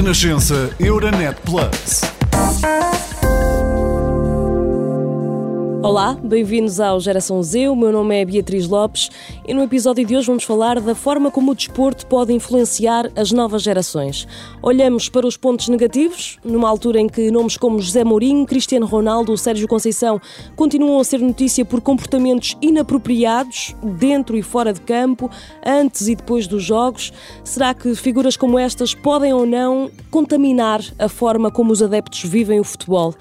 Renascença Euronet Plus. Olá, bem-vindos ao Geração Z. O meu nome é Beatriz Lopes e no episódio de hoje vamos falar da forma como o desporto pode influenciar as novas gerações. Olhamos para os pontos negativos, numa altura em que nomes como José Mourinho, Cristiano Ronaldo ou Sérgio Conceição continuam a ser notícia por comportamentos inapropriados dentro e fora de campo, antes e depois dos jogos. Será que figuras como estas podem ou não contaminar a forma como os adeptos vivem o futebol?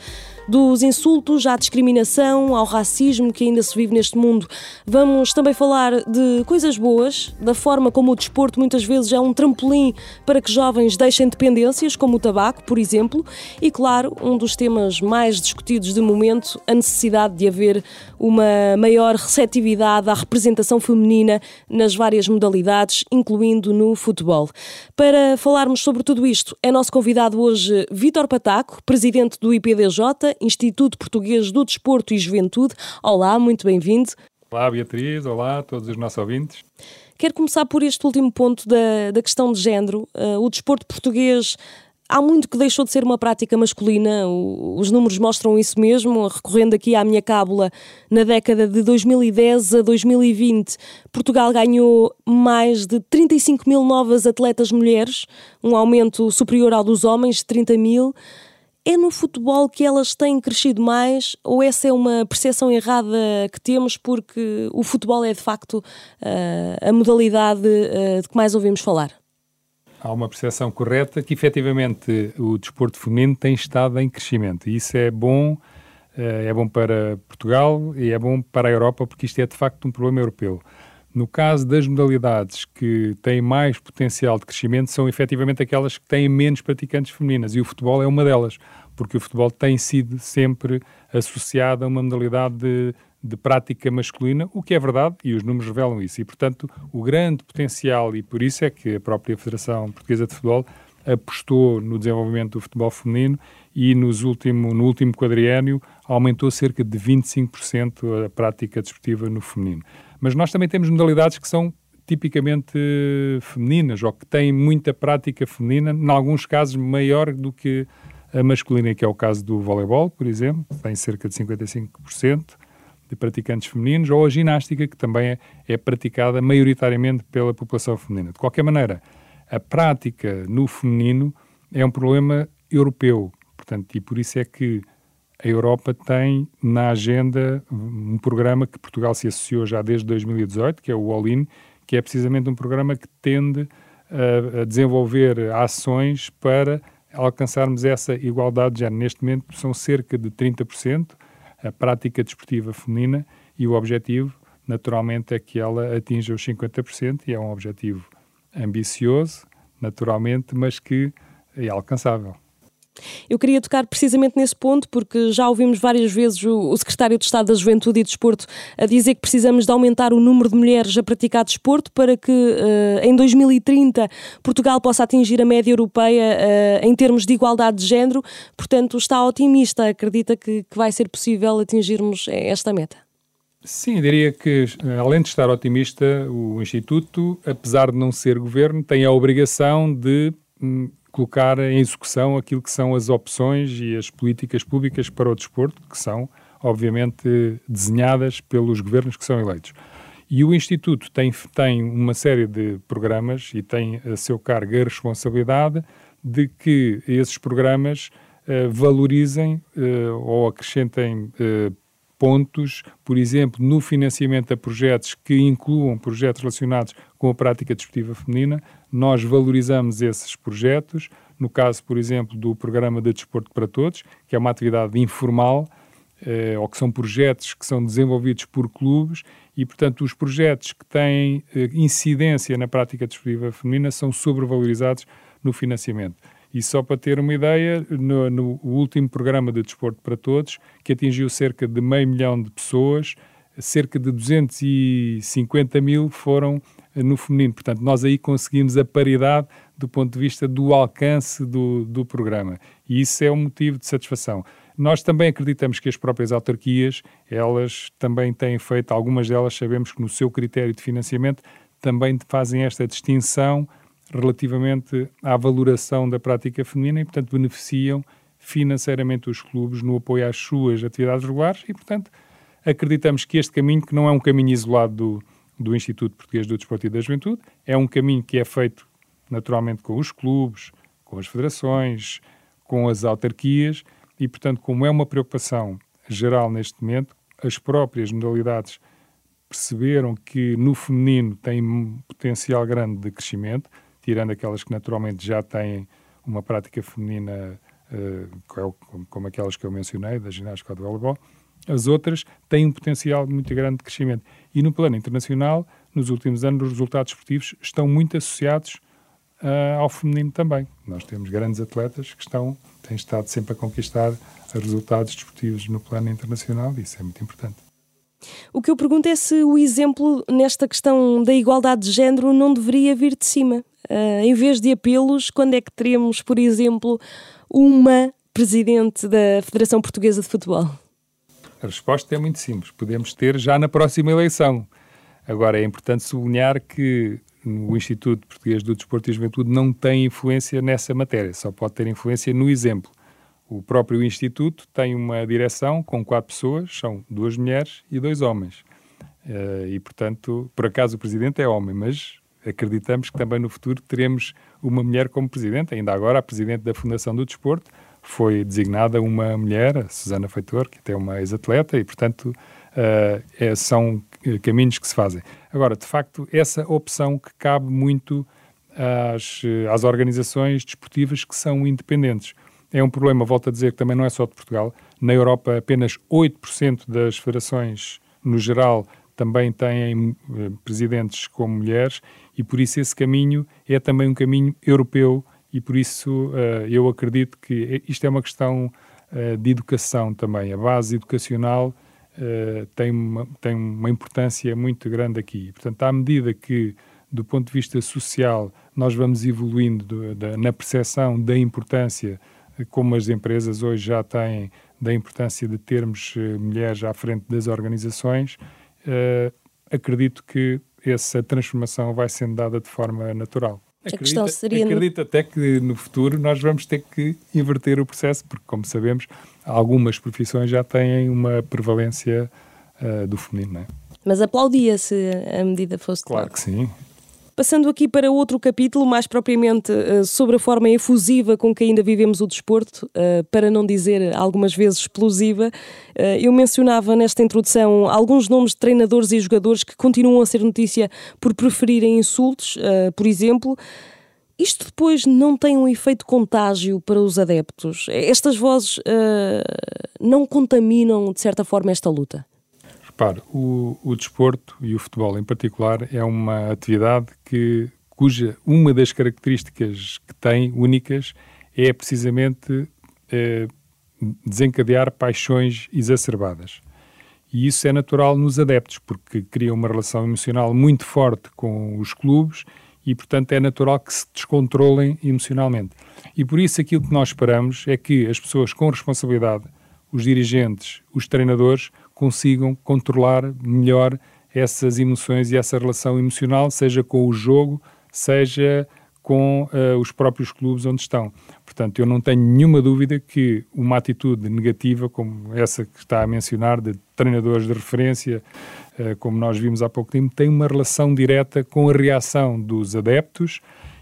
Dos insultos à discriminação, ao racismo que ainda se vive neste mundo, vamos também falar de coisas boas, da forma como o desporto muitas vezes é um trampolim para que jovens deixem dependências, como o tabaco, por exemplo, e claro, um dos temas mais discutidos de momento, a necessidade de haver uma maior receptividade à representação feminina nas várias modalidades, incluindo no futebol. Para falarmos sobre tudo isto, é nosso convidado hoje Vítor Pataco, presidente do IPDJ, Instituto Português do Desporto e Juventude. Olá, muito bem-vindo. Olá, Beatriz. Olá a todos os nossos ouvintes. Quero começar por este último ponto da, da questão de género. Uh, o desporto português há muito que deixou de ser uma prática masculina, os números mostram isso mesmo. Recorrendo aqui à minha cábula, na década de 2010 a 2020, Portugal ganhou mais de 35 mil novas atletas mulheres, um aumento superior ao dos homens, de 30 mil. É no futebol que elas têm crescido mais ou essa é uma percepção errada que temos porque o futebol é de facto uh, a modalidade uh, de que mais ouvimos falar? Há uma percepção correta que efetivamente o desporto feminino tem estado em crescimento e isso é bom, uh, é bom para Portugal e é bom para a Europa porque isto é de facto um problema europeu. No caso das modalidades que têm mais potencial de crescimento, são efetivamente aquelas que têm menos praticantes femininas, e o futebol é uma delas, porque o futebol tem sido sempre associado a uma modalidade de, de prática masculina, o que é verdade, e os números revelam isso. E, portanto, o grande potencial, e por isso é que a própria Federação Portuguesa de Futebol apostou no desenvolvimento do futebol feminino e nos último, no último quadriênio aumentou cerca de 25% a prática desportiva no feminino. Mas nós também temos modalidades que são tipicamente femininas ou que têm muita prática feminina, em alguns casos maior do que a masculina, que é o caso do voleibol, por exemplo, tem cerca de 55% de praticantes femininos, ou a ginástica, que também é, é praticada maioritariamente pela população feminina. De qualquer maneira, a prática no feminino é um problema europeu, portanto, e por isso é que a Europa tem na agenda um programa que Portugal se associou já desde 2018, que é o All-In, que é precisamente um programa que tende a, a desenvolver ações para alcançarmos essa igualdade de género. Neste momento são cerca de 30% a prática desportiva feminina e o objetivo, naturalmente, é que ela atinja os 50% e é um objetivo ambicioso, naturalmente, mas que é alcançável. Eu queria tocar precisamente nesse ponto, porque já ouvimos várias vezes o, secretário de Estado da Juventude e Desporto a dizer que precisamos de aumentar o número de mulheres a praticar desporto para que uh, em 2030 Portugal possa atingir a média europeia uh, em termos de igualdade de género. Portanto, está otimista, acredita que, que vai ser possível atingirmos esta meta? Sim, diria que, além de estar otimista, o Instituto, apesar de não ser governo, tem a obrigação de hum, colocar em execução aquilo que são as opções e as políticas públicas para o desporto, que são, obviamente, desenhadas pelos governos que são eleitos. E o Instituto tem, tem uma série de programas e tem a seu cargo a responsabilidade de que esses programas uh, valorizem uh, ou acrescentem uh, pontos, por exemplo, no financiamento a projetos que incluam projetos relacionados com a prática desportiva feminina, nós valorizamos esses projetos. No caso, por exemplo, do Programa de Desporto para Todos, que é uma atividade informal, eh, ou que são projetos que são desenvolvidos por clubes, e, portanto, os projetos que têm eh, incidência na prática desportiva feminina são sobrevalorizados no financiamento. E só para ter uma ideia, no, no último programa de Desporto para Todos, que atingiu cerca de meio milhão de pessoas, cerca de 250 mil foram no feminino. Portanto, nós aí conseguimos a paridade do ponto de vista do alcance do, do programa. E isso é um motivo de satisfação. Nós também acreditamos que as próprias autarquias, elas também têm feito, algumas delas sabemos que no seu critério de financiamento também fazem esta distinção relativamente à valoração da prática feminina e, portanto, beneficiam financeiramente os clubes no apoio às suas atividades regulares e, portanto, acreditamos que este caminho, que não é um caminho isolado do, do Instituto Português do Desporto e da Juventude, é um caminho que é feito naturalmente com os clubes, com as federações, com as autarquias e, portanto, como é uma preocupação geral neste momento, as próprias modalidades perceberam que no feminino tem um potencial grande de crescimento, tirando aquelas que naturalmente já têm uma prática feminina uh, como aquelas que eu mencionei, da ginástica ou do voleibol, as outras têm um potencial muito grande de crescimento. E no plano internacional, nos últimos anos, os resultados esportivos estão muito associados uh, ao feminino também. Nós temos grandes atletas que estão, têm estado sempre a conquistar resultados desportivos no plano internacional e isso é muito importante. O que eu pergunto é se o exemplo nesta questão da igualdade de género não deveria vir de cima. Uh, em vez de apelos, quando é que teremos, por exemplo, uma presidente da Federação Portuguesa de Futebol? A resposta é muito simples. Podemos ter já na próxima eleição. Agora, é importante sublinhar que o Instituto Português do Desporto e Juventude não tem influência nessa matéria, só pode ter influência no exemplo. O próprio Instituto tem uma direção com quatro pessoas, são duas mulheres e dois homens. Uh, e, portanto, por acaso o presidente é homem, mas acreditamos que também no futuro teremos uma mulher como presidente. Ainda agora, a presidente da Fundação do Desporto foi designada uma mulher, Susana Feitor, que até é uma ex-atleta, e, portanto, uh, é, são caminhos que se fazem. Agora, de facto, essa opção que cabe muito às, às organizações desportivas que são independentes é um problema, volto a dizer, que também não é só de Portugal. Na Europa, apenas 8% das federações, no geral, também têm eh, presidentes como mulheres e por isso esse caminho é também um caminho europeu e por isso uh, eu acredito que isto é uma questão uh, de educação também. A base educacional uh, tem, uma, tem uma importância muito grande aqui. Portanto, à medida que, do ponto de vista social, nós vamos evoluindo do, da, na percepção da importância como as empresas hoje já têm da importância de termos eh, mulheres à frente das organizações, acredito que essa transformação vai sendo dada de forma natural. A acredito, questão seria... Acredito até que no futuro nós vamos ter que inverter o processo, porque, como sabemos, algumas profissões já têm uma prevalência uh, do feminino, não é? Mas aplaudia se a medida fosse Claro que sim. Passando aqui para outro capítulo, mais propriamente uh, sobre a forma efusiva com que ainda vivemos o desporto, uh, para não dizer algumas vezes explosiva, uh, eu mencionava nesta introdução alguns nomes de treinadores e jogadores que continuam a ser notícia por preferirem insultos, por exemplo. Isto depois não tem um efeito contágio para os adeptos? Estas vozes não contaminam, de certa forma, esta luta? Repare, o, o desporto e o futebol em particular é uma atividade que, cuja uma das características que tem únicas é precisamente eh, desencadear paixões exacerbadas. E isso é natural nos adeptos, porque cria uma relação emocional muito forte com os clubes e, portanto, é natural que se descontrolem emocionalmente. E por isso aquilo que nós esperamos é que as pessoas com responsabilidade, os dirigentes, os treinadores, consigam controlar melhor essas emoções e essa relação emocional, seja com o jogo, seja com uh, os próprios clubes onde estão. Portanto, eu não tenho nenhuma dúvida que uma atitude negativa, como essa que está a mencionar, de treinadores de referência, uh, como nós vimos há pouco tempo, tem uma relação direta com a reação dos adeptos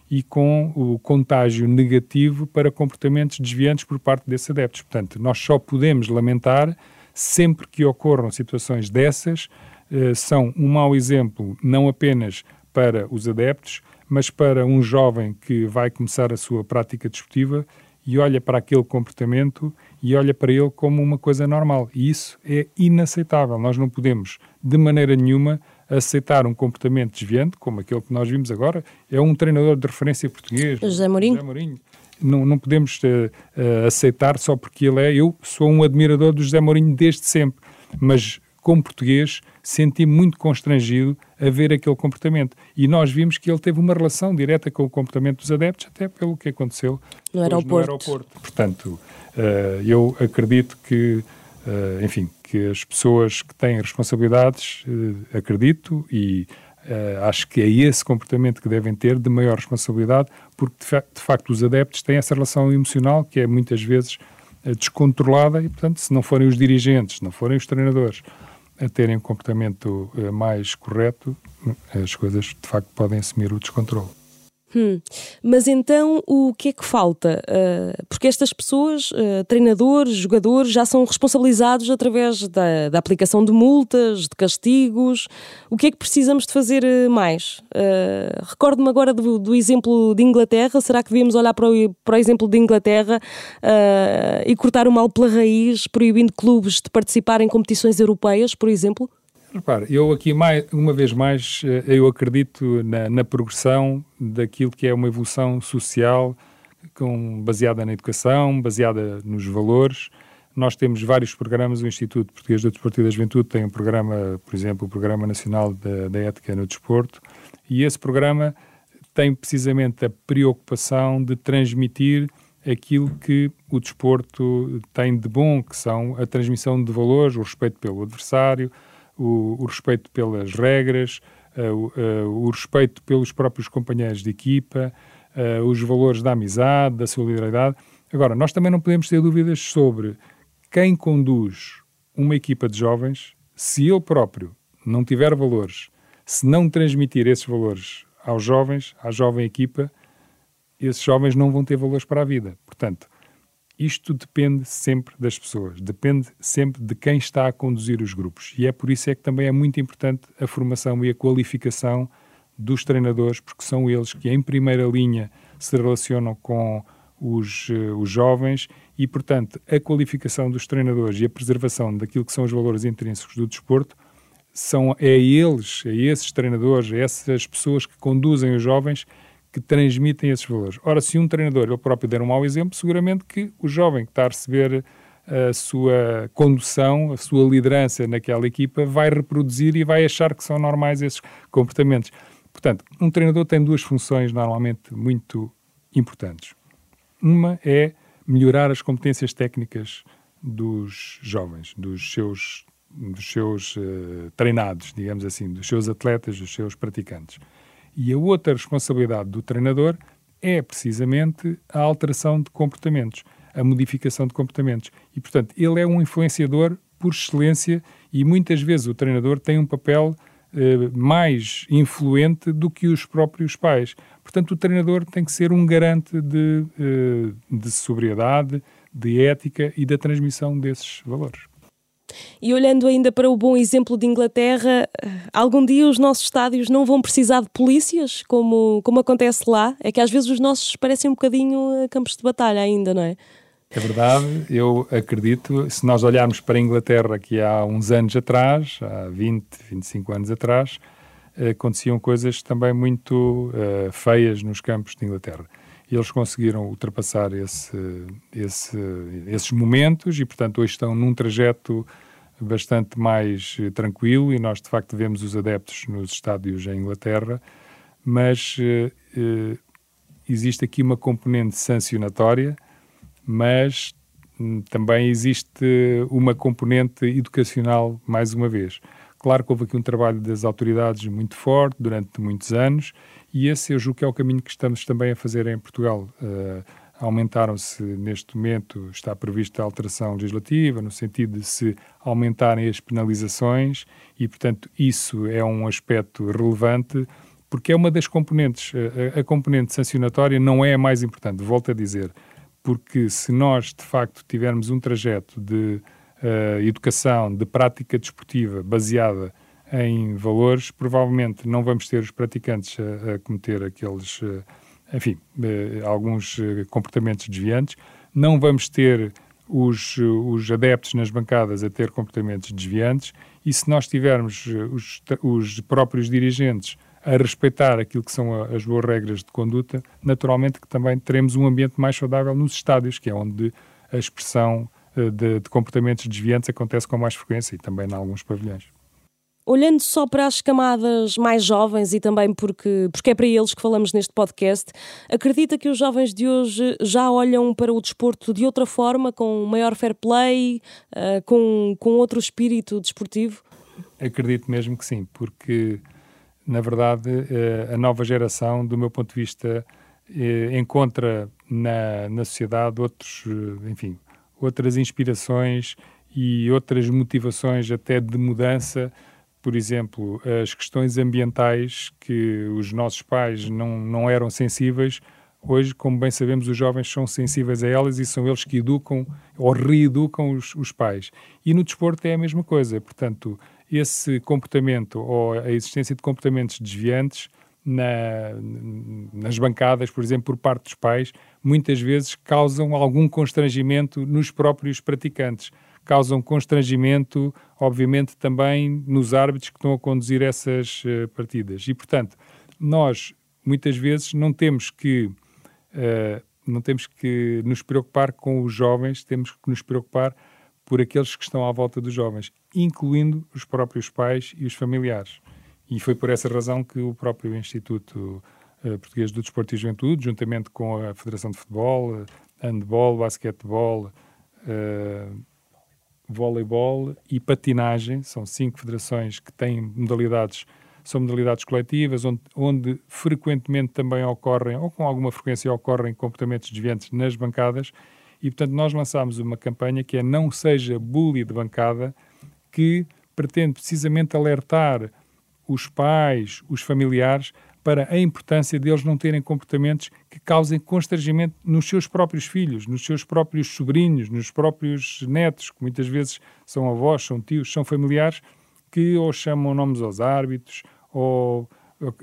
e com o contágio negativo para comportamentos desviantes por parte desses adeptos. Portanto, nós só podemos lamentar sempre que ocorram situações dessas, eh, são um mau exemplo não apenas para os adeptos, mas para um jovem que vai começar a sua prática desportiva e olha para aquele comportamento e olha para ele como uma coisa normal. E isso é inaceitável. Nós não podemos, de maneira nenhuma, aceitar um comportamento desviante, como aquele que nós vimos agora. É um treinador de referência português, José Mourinho. José Mourinho não, não podemos uh, uh, aceitar só porque ele é. Eu sou um admirador do José Mourinho desde sempre, mas como português senti-me muito constrangido a ver aquele comportamento. E nós vimos que ele teve uma relação direta com o comportamento dos adeptos, até pelo que aconteceu no aeroporto. No aeroporto. Portanto, uh, eu acredito que, enfim, que as pessoas que têm responsabilidades, acredito e Uh, acho que é esse comportamento que devem ter de maior responsabilidade, porque de, fa de, facto os adeptos têm essa relação emocional que é muitas vezes uh, descontrolada e, portanto, se não forem os dirigentes, se não forem os treinadores a terem um comportamento uh, mais correto, as coisas de facto podem assumir o descontrole. Hum. Mas então o que é que falta? Uh, porque estas pessoas, uh, treinadores, jogadores, já são responsabilizados através da, da, aplicação de multas, de castigos. O que é que precisamos de fazer uh, mais? Recordo-me agora do, do, exemplo de Inglaterra. Será que devíamos olhar para o, para o exemplo de Inglaterra e cortar o mal pela raiz, proibindo clubes de participar em competições europeias, por exemplo? Repare, eu aqui, mais, uma vez mais, eh, eu acredito na, na, progressão daquilo que é uma evolução social com, baseada na educação, baseada nos valores. Nós temos vários programas, o Instituto Português do Desporto e da Juventude tem um programa, por exemplo, o Programa Nacional da, da Ética no Desporto, e esse programa tem precisamente a preocupação de transmitir aquilo que o desporto tem de bom, que são a transmissão de valores, o respeito pelo adversário, o, o respeito pelas regras, uh, o respeito pelos próprios companheiros de equipa, uh, os valores da amizade, da solidariedade. Agora, nós também não podemos ter dúvidas sobre quem conduz uma equipa de jovens, se ele próprio não tiver valores, se não transmitir esses valores aos jovens, à jovem equipa, esses jovens não vão ter valores para a vida. Portanto, isto depende sempre das pessoas, depende sempre de quem está a conduzir os grupos. E é por isso é que também é muito importante a formação e a qualificação dos treinadores, porque são eles que, em primeira linha, se relacionam com os, uh, os jovens e, portanto, a qualificação dos treinadores e a preservação daquilo que são os valores intrínsecos do desporto são é eles, a esses treinadores, a essas pessoas que conduzem os jovens que transmitem esses valores. Ora, se um treinador ele próprio der um mau exemplo, seguramente que o jovem que está a receber a sua condução, a sua liderança naquela equipa, vai reproduzir e vai achar que são normais esses comportamentos. Portanto, um treinador tem duas funções normalmente muito importantes. Uma é melhorar as competências técnicas dos jovens, dos seus, dos seus uh, treinados, digamos assim, dos seus atletas, dos seus praticantes. E a outra responsabilidade do treinador é precisamente a alteração de comportamentos, a modificação de comportamentos. E, portanto, ele é um influenciador por excelência e muitas vezes o treinador tem um papel eh, mais influente do que os próprios pais. Portanto, o treinador tem que ser um garante de, eh, de sobriedade, de ética e da transmissão desses valores. E olhando ainda para o bom exemplo de Inglaterra, algum dia os nossos estádios não vão precisar de polícias, como, como acontece lá? É que às vezes os nossos parecem um bocadinho campos de batalha ainda, não é? É verdade, eu acredito, se nós olharmos para a Inglaterra que há uns anos atrás, há 20, 25 anos atrás, aconteciam coisas também muito uh, feias nos campos de Inglaterra. Eles conseguiram ultrapassar esse, esse, esses momentos e, portanto, hoje estão num trajeto bastante mais eh, tranquilo e nós, de facto, vemos os adeptos nos estádios em Inglaterra, mas eh, eh, existe aqui uma componente sancionatória, mas hum, também existe uma componente educacional, mais uma vez. Claro que houve aqui um trabalho das autoridades muito forte durante muitos anos e esse eu julgo que é o caminho que estamos também a fazer em Portugal. Uh, aumentaram-se, neste momento, está prevista a alteração legislativa, no sentido de se aumentarem as penalizações, e, portanto, isso é um aspecto relevante, porque é uma das componentes. A, a componente sancionatória não é a mais importante, volto a dizer, porque se nós, de facto, tivermos um trajeto de uh, educação, de prática desportiva baseada em valores, provavelmente não vamos ter os praticantes a, a cometer aqueles, uh, enfim, uh, alguns comportamentos desviantes, não vamos ter os, os adeptos nas bancadas a ter comportamentos desviantes e se nós tivermos os, os próprios dirigentes a respeitar aquilo que são as boas regras de conduta, naturalmente que também teremos um ambiente mais saudável nos estádios, que é onde a expressão de, de comportamentos desviantes acontece com mais frequência e também em alguns pavilhões. Olhando só para as camadas mais jovens e também porque, porque é para eles que falamos neste podcast, acredita que os jovens de hoje já olham para o desporto de outra forma, com maior fair play, uh, com, com outro espírito desportivo? Acredito mesmo que sim, porque na verdade, uh, a nova geração, do meu ponto de vista, uh, encontra na, na sociedade outros, enfim, outras inspirações e outras motivações até de mudança por exemplo, as questões ambientais que os nossos pais não, não eram sensíveis, hoje, como bem sabemos, os jovens são sensíveis a elas e são eles que educam ou reeducam os, os pais. E no desporto é a mesma coisa, portanto, esse comportamento ou a existência de comportamentos desviantes na, nas bancadas, por exemplo, por parte dos pais, muitas vezes causam algum constrangimento nos próprios praticantes causam constrangimento, obviamente, também nos árbitros que estão a conduzir essas uh, partidas. E, portanto, nós muitas vezes não temos que uh, não temos que nos preocupar com os jovens, temos que nos preocupar por aqueles que estão à volta dos jovens, incluindo os próprios pais e os familiares. E foi por essa razão que o próprio Instituto uh, Português do Desporto e Juventude, juntamente com a Federação de Futebol, Handball, Basquetebol, voleibol e patinagem. São cinco federações que têm modalidades, são modalidades coletivas, onde, onde frequentemente também ocorrem, ou com alguma frequência ocorrem comportamentos desviantes nas bancadas. E, portanto, nós lançámos uma campanha que é Não Seja Bully de Bancada, que pretende precisamente alertar os pais, os familiares, para a importância deles não terem comportamentos que causem constrangimento nos seus próprios filhos, nos seus próprios sobrinhos, nos próprios netos, que muitas vezes são avós, são tios, são familiares, que ou chamam nomes aos árbitros, ou,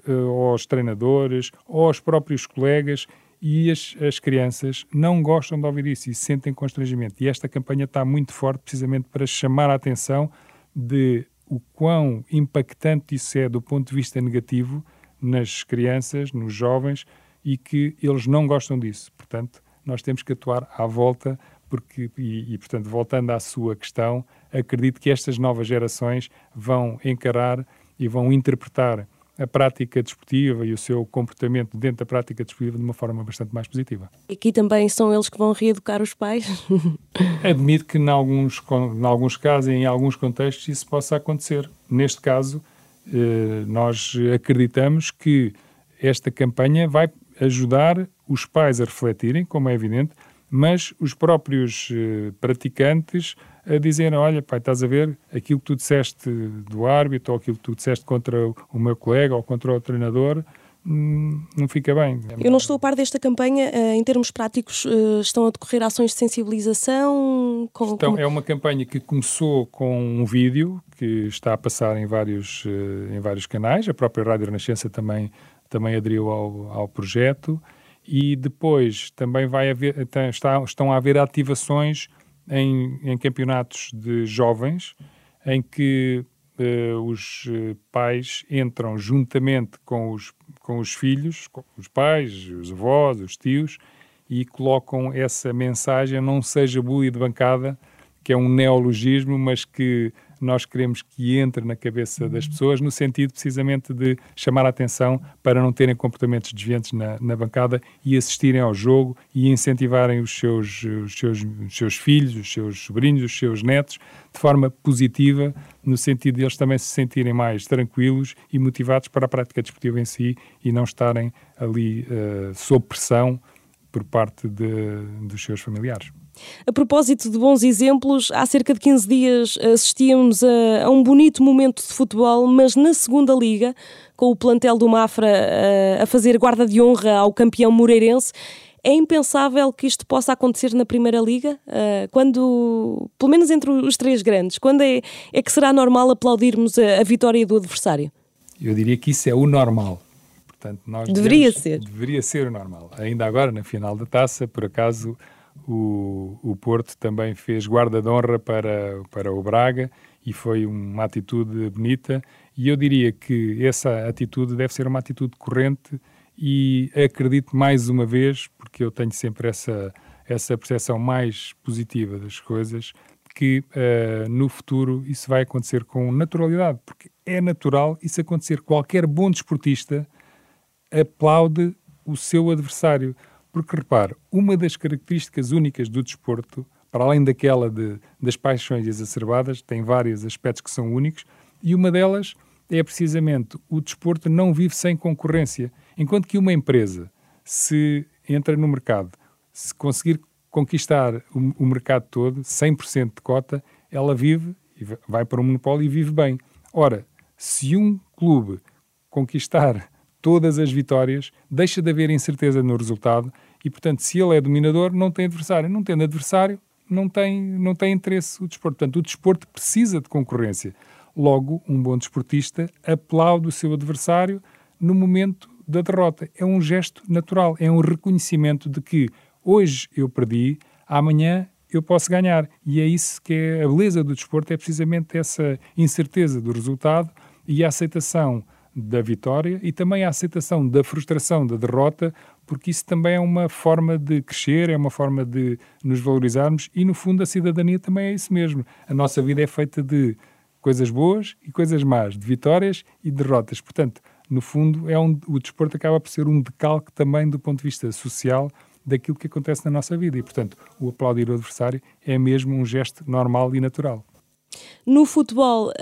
ou aos treinadores, ou aos próprios colegas, e as, as crianças não gostam de ouvir isso e sentem constrangimento. E esta campanha está muito forte precisamente para chamar a atenção de o quão impactante isso é do ponto de vista negativo nas crianças, nos jovens, e que eles não gostam disso. Portanto, nós temos que atuar à volta, porque, e, e, portanto, voltando à sua questão, acredito que estas novas gerações vão encarar e vão interpretar a prática desportiva e o seu comportamento dentro da prática desportiva de uma forma bastante mais positiva. Aqui também são eles que vão reeducar os pais? Admito que, em alguns, em alguns casos e em alguns contextos, isso possa acontecer. Neste caso, nós acreditamos que esta campanha vai ajudar os pais a refletirem, como é evidente, mas os próprios eh, praticantes a dizerem: Olha, pai, estás a ver aquilo que tu disseste do árbitro, ou aquilo que tu disseste contra o meu colega ou contra o treinador, não fica bem. Eu não estou a par desta campanha. Eh, em termos práticos, eh, estão a decorrer ações de sensibilização? Com, então. É uma campanha que começou com um vídeo que está a passar em vários, eh, em vários canais. A própria Rádio Renascença também, também aderiu ao, ao projeto. E depois também vai haver, está, estão a haver ativações em, em campeonatos de jovens em que uh, os pais entram juntamente com os com os filhos, com os pais, os avós, os tios, e colocam essa mensagem, não seja bully de bancada, que é um neologismo, mas que nós queremos que entre na cabeça das pessoas, no sentido precisamente de chamar a atenção para não terem comportamentos desviantes na, na bancada e assistirem ao jogo e incentivarem os seus, os, seus, os seus filhos, os seus sobrinhos, os seus netos, de forma positiva, no sentido de eles também se sentirem mais tranquilos e motivados para a prática desportiva em si e não estarem ali uh, sob pressão por parte de, dos seus familiares. A propósito de bons exemplos, há cerca de 15 dias assistíamos a, a, um bonito momento de futebol, mas na segunda liga, com o plantel do Mafra a, a fazer guarda de honra ao campeão moreirense. É impensável que isto possa acontecer na Primeira Liga, uh, quando, pelo menos entre os três grandes, quando é, é que será normal aplaudirmos a, a, vitória do adversário? Eu diria que isso é o normal. Portanto, nós deveria ser. Deveria ser o normal. Ainda agora, na final da taça, por acaso, o, o Porto também fez guarda de honra para, para o Braga e foi uma atitude bonita. E eu diria que essa atitude deve ser uma atitude corrente e acredito mais uma vez, porque eu tenho sempre essa, essa percepção mais positiva das coisas, que uh, no futuro isso vai acontecer com naturalidade, porque é natural isso acontecer. Qualquer bom desportista aplaude o seu adversário. Porque, repare, uma das características únicas do desporto, para além daquela de, das paixões exacerbadas, tem vários aspectos que são únicos, e uma delas é precisamente o desporto não vive sem concorrência. Enquanto que uma empresa, se entra no mercado, se conseguir conquistar o, o mercado todo, 100% de cota, ela vive, vai para um monopólio e vive bem. Ora, se um clube conquistar todas as vitórias, deixa de haver incerteza no resultado e, portanto, se ele é dominador, não tem adversário. Não tendo adversário, não tem, não tem interesse o desporto. Portanto, o desporto precisa de concorrência. Logo, um bom desportista aplaude o seu adversário no momento da derrota. É um gesto natural, é um reconhecimento de que hoje eu perdi, amanhã eu posso ganhar. E é isso que é a beleza do desporto, é precisamente essa incerteza do resultado e a aceitação da vitória e também a aceitação da frustração da derrota, porque isso também é uma forma de crescer, é uma forma de nos valorizarmos e, no fundo, a cidadania também é isso mesmo. A nossa vida é feita de coisas boas e coisas más, de vitórias e derrotas. Portanto, no fundo, é um, o desporto acaba por ser um decalque também do ponto de vista social daquilo que acontece na nossa vida. E, portanto, o aplaudir o adversário é mesmo um gesto normal e natural. No futebol,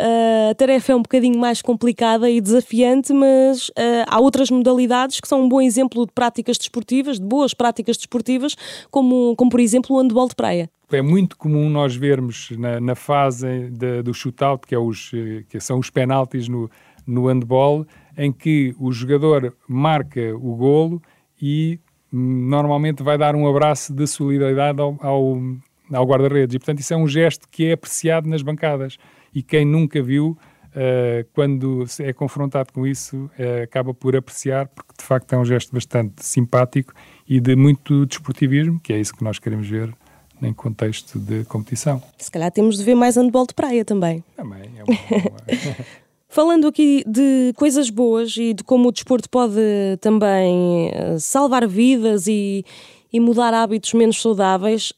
a tarefa é um bocadinho mais complicada e desafiante, mas uh, há outras modalidades que são um bom exemplo de práticas desportivas, de boas práticas desportivas, como, como por exemplo o handball de praia. É muito comum nós vermos na, na fase de, do shootout, que, é os, eh, que são os penaltis no, no handball, em que o jogador marca o golo e hum, normalmente vai dar um abraço de solidariedade ao, ao ao guarda-redes. E, portanto, isso é um gesto que é apreciado nas bancadas. E quem nunca viu, uh, quando é confrontado com isso, uh, acaba por apreciar, porque de facto é um gesto bastante simpático e de muito desportivismo, que é isso que nós queremos ver em contexto de competição. Se calhar temos de ver mais handball de praia também. Também, é uma... Falando aqui de coisas boas e de como o desporto pode também eh, salvar vidas e, e mudar hábitos menos saudáveis,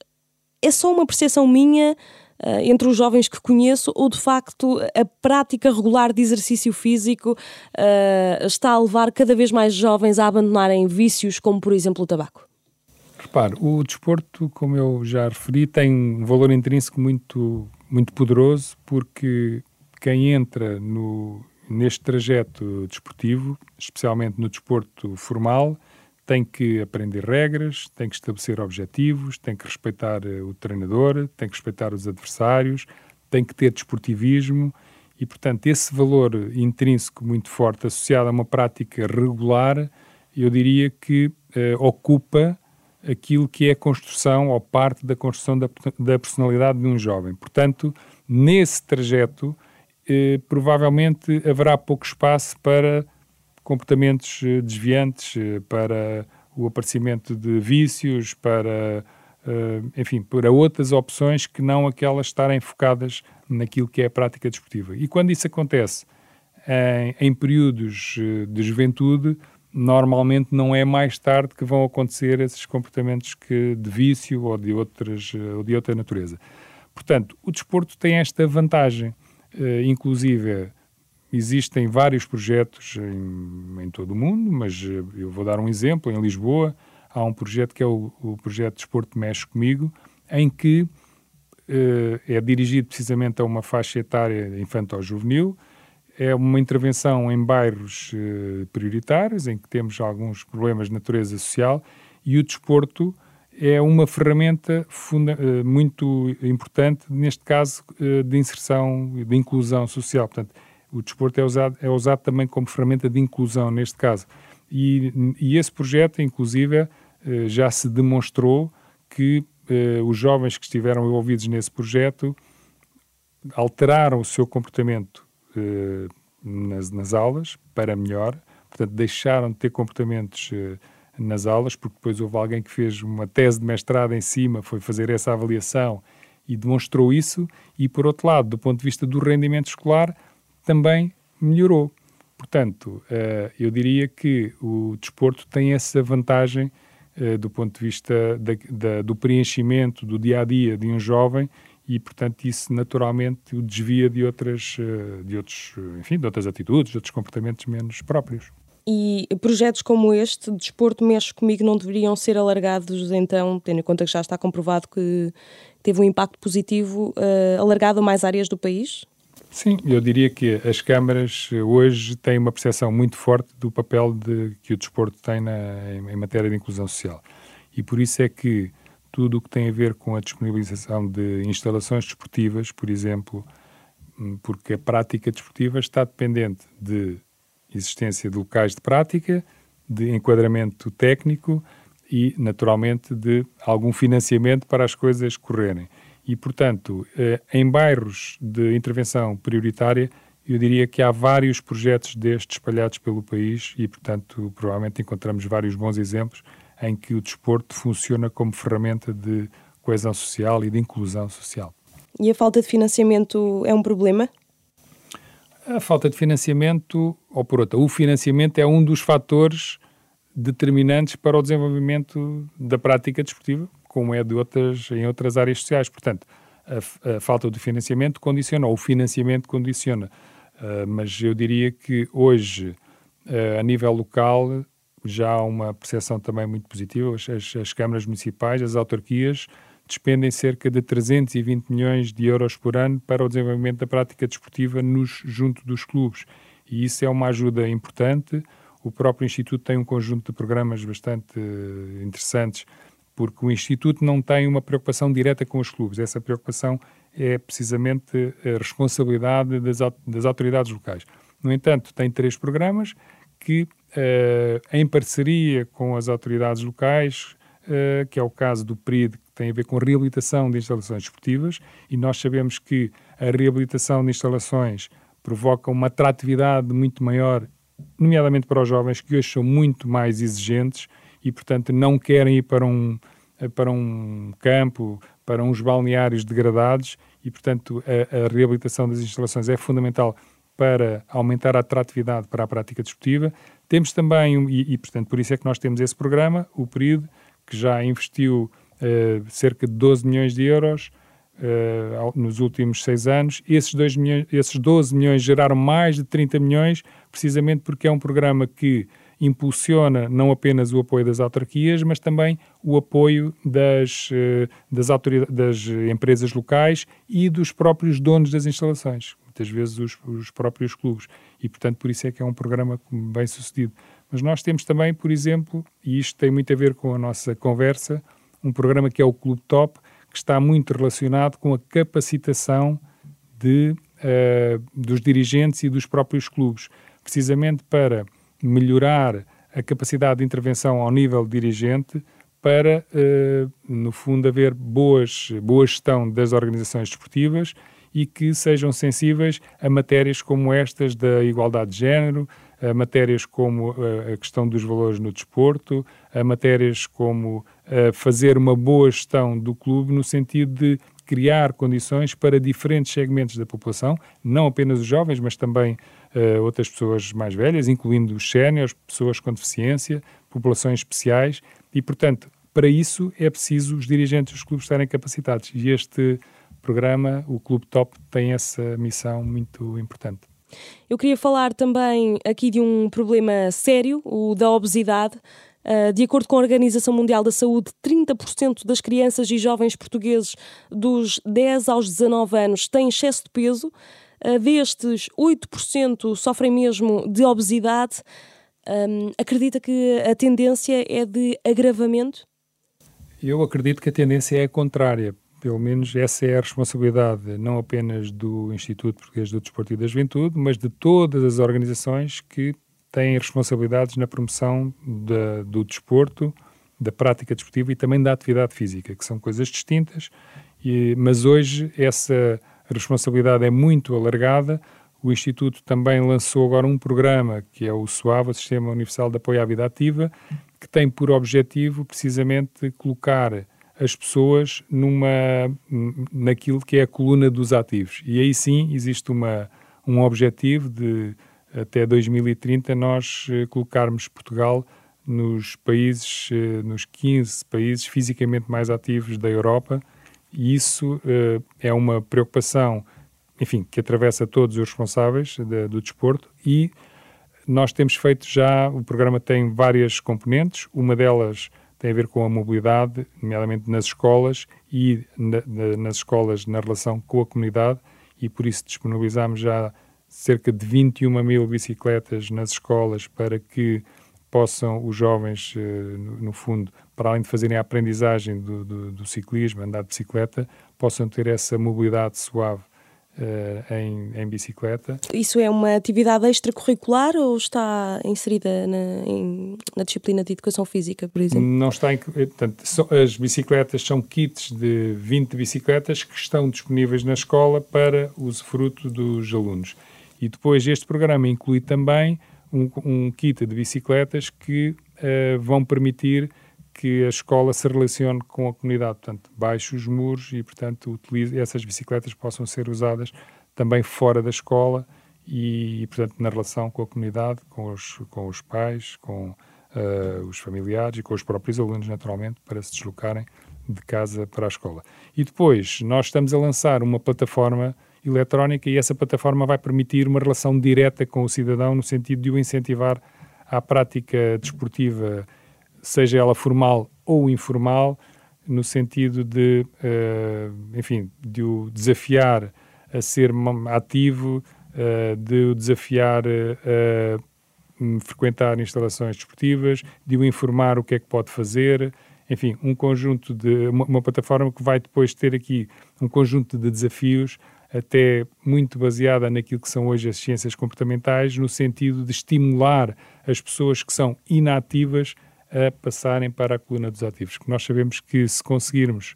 é só uma percepção minha uh, entre os jovens que conheço ou de facto a prática regular de exercício físico uh, está a levar cada vez mais jovens a abandonarem vícios como, por exemplo, o tabaco? Repare, o desporto, como eu já referi, tem um valor intrínseco muito, muito poderoso porque quem entra no, neste trajeto desportivo, especialmente no desporto formal, tem que aprender regras, tem que estabelecer objetivos, tem que respeitar uh, o treinador, tem que respeitar os adversários, tem que ter desportivismo e, portanto, esse valor intrínseco muito forte associado a uma prática regular, eu diria que uh, ocupa aquilo que é a construção ou parte da construção da, da personalidade de um jovem. Portanto, nesse trajeto, eh, provavelmente haverá pouco espaço para comportamentos eh, desviantes, eh, para o aparecimento de vícios, para, eh, enfim, para outras opções que não aquelas estarem focadas naquilo que é a prática desportiva. E quando isso acontece em, em períodos de juventude, normalmente não é mais tarde que vão acontecer esses comportamentos que, de vício ou de, outras, ou de outra natureza. Portanto, o desporto tem esta vantagem, inclusive Existem vários projetos em, em, todo o mundo, mas eh, eu vou dar um exemplo. Em Lisboa há um projeto que é o, o projeto Desporto Mexe Comigo, em que eh, é dirigido precisamente a uma faixa etária infantil-juvenil. É uma intervenção em bairros eh, prioritários, em que temos alguns problemas de natureza social, e o desporto é uma ferramenta muito importante, neste caso, de inserção, de inclusão social. Portanto, o desporto é usado, é usado também como ferramenta de inclusão, neste caso. E, e esse projeto, inclusive, eh, já se demonstrou que eh, os jovens que estiveram envolvidos nesse projeto alteraram o seu comportamento eh, nas, nas, aulas para melhor, portanto, deixaram de ter comportamentos nas aulas, porque depois houve alguém que fez uma tese de mestrado em cima, foi fazer essa avaliação e demonstrou isso, e por outro lado, do ponto de vista do rendimento escolar, também melhorou. Portanto, uh, eu diria que o desporto tem essa vantagem uh, do ponto de vista da, da, do preenchimento do dia a dia de um jovem e, portanto, isso naturalmente o desvia de outras, uh, de outros, enfim, de outras atitudes, de outros comportamentos menos próprios. E projetos como este, Desporto Mexe Comigo, não deveriam ser alargados, então, tendo em conta que já está comprovado que teve um impacto positivo, alargado a mais áreas do país? Sim, eu diria que as câmaras hoje têm uma percepção muito forte do papel de, que o desporto tem na, em, em, matéria de inclusão social. E por isso é que tudo o que tem a ver com a disponibilização de instalações desportivas, por exemplo, hum, porque a prática desportiva está dependente de existência de locais de prática, de enquadramento técnico e, naturalmente, de algum financiamento para as coisas correrem. E, portanto, eh, em bairros de intervenção prioritária, eu diria que há vários projetos destes espalhados pelo país e, portanto, provavelmente encontramos vários bons exemplos em que o desporto funciona como ferramenta de coesão social e de inclusão social. E a falta de financiamento é um problema? A falta de financiamento, ou por outra, o financiamento é um dos fatores determinantes para o desenvolvimento da prática desportiva, como é de outras, em outras áreas sociais. Portanto, a, a falta de financiamento condiciona, ou o financiamento condiciona. Uh, mas eu diria que hoje, uh, a nível local, já há uma percepção também muito positiva. As, as, as, câmaras municipais, as autarquias, despendem cerca de 320 milhões de euros por ano para o desenvolvimento da prática desportiva nos, junto dos clubes. E isso é uma ajuda importante. O próprio Instituto tem um conjunto de programas bastante uh, interessantes porque o Instituto não tem uma preocupação direta com os clubes. Essa preocupação é precisamente a responsabilidade das, autoridades locais. No entanto, tem três programas que, uh, em parceria com as autoridades locais, uh, que é o caso do PRID, que tem a ver com reabilitação de instalações esportivas, e nós sabemos que a reabilitação de instalações provoca uma atratividade muito maior, nomeadamente para os jovens, que hoje são muito mais exigentes e, portanto, não querem ir para um, para um campo, para uns balneários degradados e, portanto, a, a reabilitação das instalações é fundamental para aumentar a atratividade para a prática desportiva. Temos também, e, e, portanto, por isso é que nós temos esse programa, o PRID, que já investiu uh, cerca de 12 milhões de euros uh, nos últimos seis anos. Esses, dois milhões, esses 12 milhões geraram mais de 30 milhões, precisamente porque é um programa que impulsiona não apenas o apoio das autarquias, mas também o apoio das, eh, das, das empresas locais e dos próprios donos das instalações, muitas vezes os, os próprios clubes. E, portanto, por isso é que é um programa bem sucedido. Mas nós temos também, por exemplo, e isto tem muito a ver com a nossa conversa, um programa que é o Clube Top, que está muito relacionado com a capacitação de, uh, dos dirigentes e dos próprios clubes, precisamente para melhorar a capacidade de intervenção ao nível dirigente para, uh, no fundo, haver boas, boa gestão das organizações desportivas e que sejam sensíveis a matérias como estas da igualdade de género, a matérias como uh, a questão dos valores no desporto, a matérias como uh, fazer uma boa gestão do clube no sentido de criar condições para diferentes segmentos da população, não apenas os jovens, mas também uh, outras pessoas mais velhas, incluindo os séniores, pessoas com deficiência, populações especiais, e, portanto, para isso é preciso os dirigentes dos clubes estarem capacitados. E este programa, o Clube Top, tem essa missão muito importante. Eu queria falar também aqui de um problema sério, o da obesidade. Uh, de acordo com a Organização Mundial da Saúde, 30% das crianças e jovens portugueses dos 10 aos 19 anos têm excesso de peso. Destes, 8% sofrem mesmo de obesidade. Um, acredita que a tendência é de agravamento? Eu acredito que a tendência é a contrária. Pelo menos essa é a responsabilidade não apenas do Instituto Português do Desporto e da Juventude, mas de todas as organizações que têm responsabilidades na promoção do desporto, da prática desportiva e também da atividade física, que são coisas distintas, e, mas hoje essa responsabilidade é muito alargada. O Instituto também lançou agora um programa que é o SUAV, o Sistema Universal de Apoio à Vida Ativa, que tem por objetivo precisamente colocar as pessoas numa, naquilo que é a coluna dos ativos. E aí sim existe uma, um objetivo de até 2030 nós eh, colocarmos Portugal nos países, eh, nos 15 países fisicamente mais ativos da Europa, e isso eh, é uma preocupação, enfim, que atravessa todos os responsáveis do desporto. E nós temos feito já, o programa tem várias componentes, uma delas tem a ver com a mobilidade, nomeadamente nas escolas e na, na, nas escolas na relação com a comunidade, e por isso disponibilizamos já cerca de 21 mil bicicletas nas escolas para que possam os jovens, eh, no fundo, para além de fazerem a aprendizagem do, do, do ciclismo, andar de bicicleta, possam ter essa mobilidade suave Uh, em, em, bicicleta. Isso é uma atividade extracurricular ou está inserida na, em, na disciplina de educação física, por exemplo? Não está. Em, portanto, as bicicletas são kits de 20 bicicletas que estão disponíveis na escola para usufruto dos alunos. E depois este programa inclui também um, um kit de bicicletas que uh, vão permitir que a escola se relacione com a comunidade, portanto, baixe os muros e, portanto, utilize, essas bicicletas possam ser usadas também fora da escola e, portanto, na relação com a comunidade, com os, com os pais, com uh, os familiares e com os próprios alunos, naturalmente, para se deslocarem de casa para a escola. E depois, nós estamos a lançar uma plataforma eletrónica e essa plataforma vai permitir uma relação direta com o cidadão no sentido de o incentivar à prática desportiva seja ela formal ou informal, no sentido de, uh, enfim, de o desafiar a ser ativo, uh, de o desafiar a frequentar instalações desportivas, de o informar o que é que pode fazer, enfim, um conjunto de uma, uma plataforma que vai depois ter aqui um conjunto de desafios até muito baseada naquilo que são hoje as ciências comportamentais, no sentido de estimular as pessoas que são inativas a passarem para a coluna dos ativos. Que nós sabemos que se conseguirmos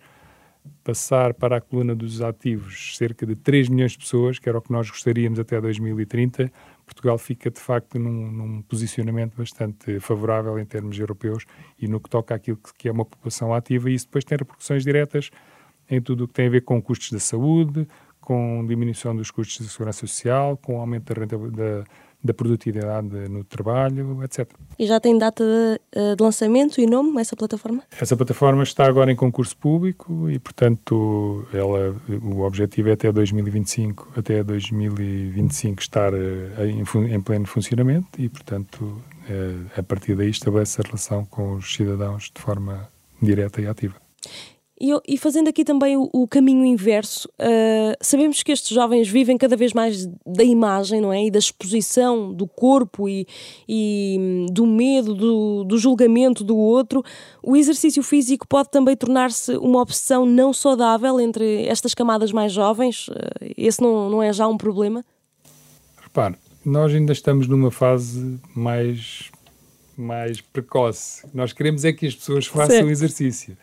passar para a coluna dos ativos cerca de 3 milhões de pessoas, que era o que nós gostaríamos até 2030, Portugal fica de facto num, num posicionamento bastante favorável em termos europeus e no que toca àquilo que, que é uma população ativa, e isso depois tem repercussões diretas em tudo o que tem a ver com custos da saúde, com diminuição dos custos de segurança social, com aumento da, da da produtividade no trabalho, etc. E já tem data de, eh, de lançamento e nome essa plataforma? Essa plataforma está agora em concurso público e, portanto, ela, o objetivo é até 2025, até 2025 estar eh, em, em pleno funcionamento e, portanto, eh, a partir daí estabelece a relação com os cidadãos de forma direta e ativa. E, e, fazendo aqui também o, o caminho inverso, uh, sabemos que estes jovens vivem cada vez mais da imagem, não é? E da exposição do corpo e, e hum, do medo, do, do, julgamento do outro. O exercício físico pode também tornar-se uma opção não saudável entre estas camadas mais jovens? Uh, esse não, não é já um problema? Repare, nós ainda estamos numa fase mais, mais precoce. Nós queremos é que as pessoas façam certo. exercício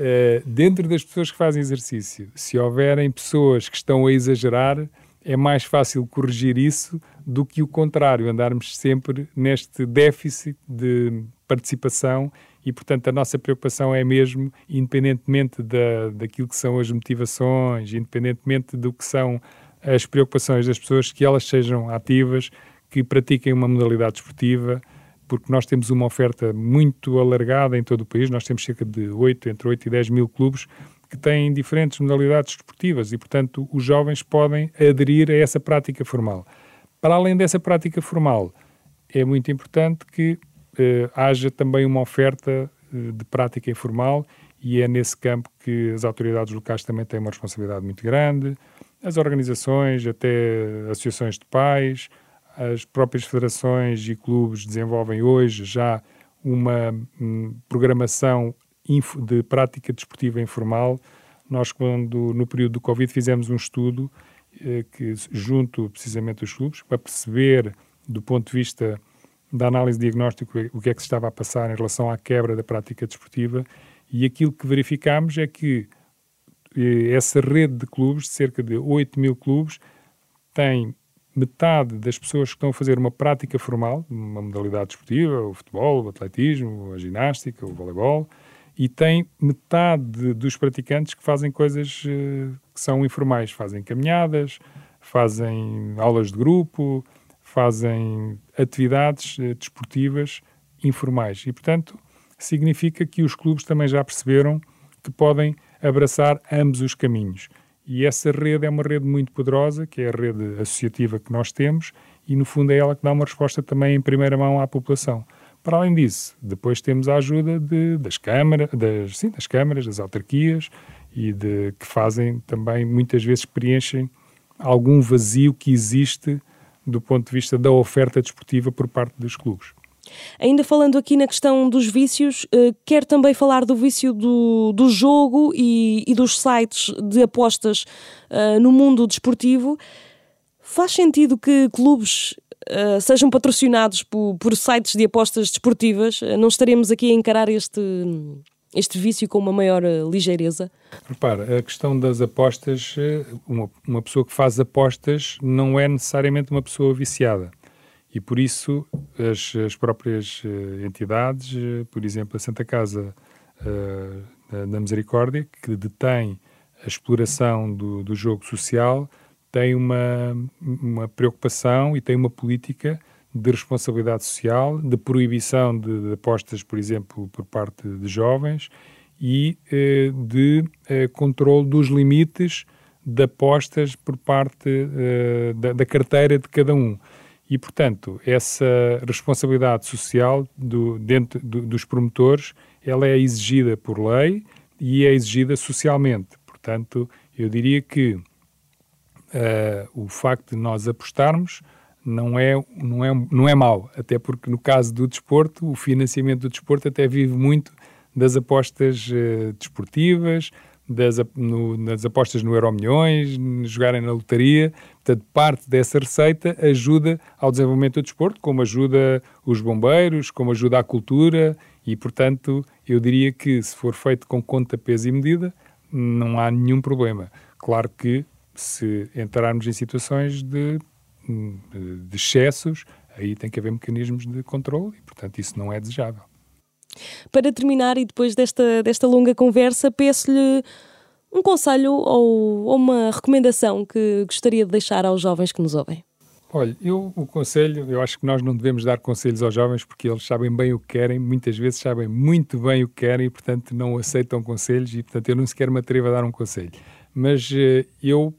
uh, dentro das pessoas que fazem exercício, se houverem pessoas que estão a exagerar, é mais fácil corrigir isso do que o contrário, andarmos sempre neste déficit de participação e, portanto, a nossa preocupação é mesmo, independentemente da, daquilo que são as motivações, independentemente do que são as preocupações das pessoas, que elas sejam ativas, que pratiquem uma modalidade esportiva, porque nós temos uma oferta muito alargada em todo o país, nós temos cerca de 8, entre 8 e 10 mil clubes que têm diferentes modalidades desportivas e, portanto, os jovens podem aderir a essa prática formal. Para além dessa prática formal, é muito importante que eh, haja também uma oferta eh, de prática informal e é nesse campo que as autoridades locais também têm uma responsabilidade muito grande, as organizações, até associações de pais, as próprias federações e clubes desenvolvem hoje já uma hum, programação de prática desportiva informal. Nós, quando no período do Covid, fizemos um estudo eh, que junto precisamente dos clubes para perceber, do ponto de vista da análise diagnóstico, o que é que se estava a passar em relação à quebra da prática desportiva e aquilo que verificámos é que eh, essa rede de clubes, cerca de 8 mil clubes, tem metade das pessoas que estão a fazer uma prática formal, uma modalidade desportiva, o futebol, o atletismo, a ginástica, o voleibol, e tem metade dos praticantes que fazem coisas uh, que são informais, fazem caminhadas, fazem aulas de grupo, fazem atividades uh, desportivas informais. E, portanto, significa que os clubes também já perceberam que podem abraçar ambos os caminhos. E essa rede é uma rede muito poderosa, que é a rede associativa que nós temos, e no fundo é ela que dá uma resposta também em primeira mão à população. Para além disso, depois temos a ajuda de, das câmaras, das, sim, das câmaras, das autarquias, e de, que fazem também, muitas vezes, preenchem algum vazio que existe do ponto de vista da oferta desportiva por parte dos clubes. Ainda falando aqui na questão dos vícios, uh, quero também falar do vício do, do jogo e, e dos sites de apostas uh, no mundo desportivo. Faz sentido que clubes uh, sejam patrocinados por, por, sites de apostas desportivas? não estaremos aqui a encarar este, este vício com uma maior ligeireza? Repara, a questão das apostas, uma, uma pessoa que faz apostas não é necessariamente uma pessoa viciada e por isso as, as próprias uh, entidades, uh, por exemplo, a Santa Casa uh, da Misericórdia, que detém a exploração do, do jogo social, tem uma, uma preocupação e tem uma política de responsabilidade social, de proibição de, de apostas, por exemplo, por parte de jovens e de controle dos limites de apostas por parte da, da carteira de cada um. E, portanto, essa responsabilidade social do, dentro do, dos promotores, ela é exigida por lei e é exigida socialmente. Portanto, eu diria que uh, o facto de nós apostarmos não é, não, é, não é mau, até porque no caso do desporto, o financiamento do desporto até vive muito das apostas uh, desportivas, das, no, nas apostas no Euro Milhões, jogarem na lotaria. Portanto, parte dessa receita ajuda ao desenvolvimento do desporto, como ajuda os bombeiros, como ajuda a cultura e, portanto, eu diria que se for feito com conta, peso e medida, não há nenhum problema. Claro que se entrarmos em situações de, de excessos, aí tem que haver mecanismos de controle e, portanto, isso não é desejável. Para terminar, e depois desta, desta longa conversa, peço-lhe um conselho ou, ou uma recomendação que gostaria de deixar aos jovens que nos ouvem. Olha, eu o conselho, eu acho que nós não devemos dar conselhos aos jovens porque eles sabem bem o que querem, muitas vezes sabem muito bem o que querem e, portanto, não aceitam conselhos e, portanto, eu não sequer me atrevo a dar um conselho. Mas uh, eu,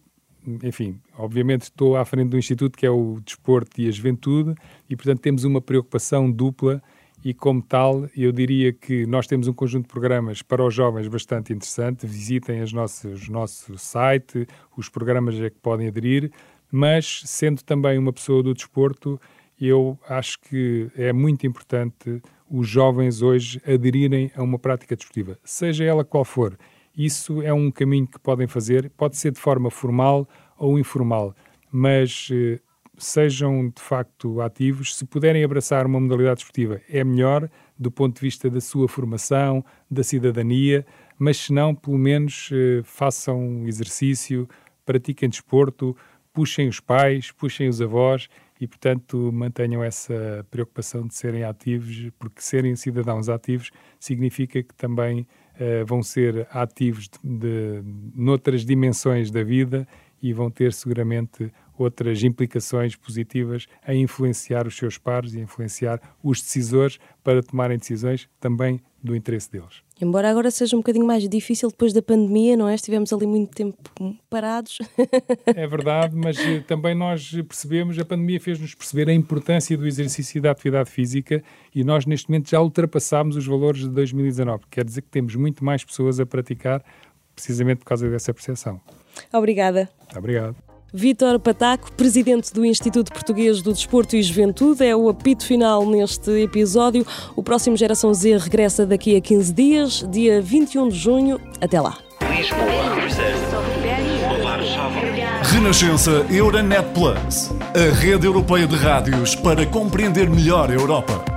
enfim, obviamente estou à frente do Instituto que é o Desporto e a Juventude e, portanto, temos uma preocupação dupla e, como tal, eu diria que nós temos um conjunto de programas para os jovens bastante interessante. Visitem as nossas, o nosso site, os programas a que podem aderir, mas, sendo também uma pessoa do desporto, eu acho que é muito importante os jovens hoje aderirem a uma prática desportiva, seja ela qual for. Isso é um caminho que podem fazer, pode ser de forma formal ou informal, mas eh, sejam de facto ativos. Se puderem abraçar uma modalidade desportiva, é melhor do ponto de vista da sua formação, da cidadania, mas se não, pelo menos eh, façam exercício, pratiquem desporto, puxem os pais, puxem os avós e, portanto, mantenham essa preocupação de serem ativos, porque serem cidadãos ativos significa que também eh, vão ser ativos de, de, noutras dimensões da vida e vão ter seguramente outras implicações positivas a influenciar os seus pares e a influenciar os decisores para tomarem decisões também do interesse deles. Embora agora seja um bocadinho mais difícil depois da pandemia, não é? Estivemos ali muito tempo parados. É verdade, mas eh, também nós percebemos, a pandemia fez-nos perceber a importância do exercício da atividade física e nós neste momento já ultrapassámos os valores de 2019. Quer dizer que temos muito mais pessoas a praticar precisamente por causa dessa percepção. Obrigada. Obrigado. Vítor Pataco, presidente do Instituto Português do Desporto e Juventude, é o apito final neste episódio. O próximo Geração Z regressa daqui a 15 dias, dia 21 de junho. Até lá. Renascença Euronet Plus, a rede europeia de rádios para compreender melhor a Europa.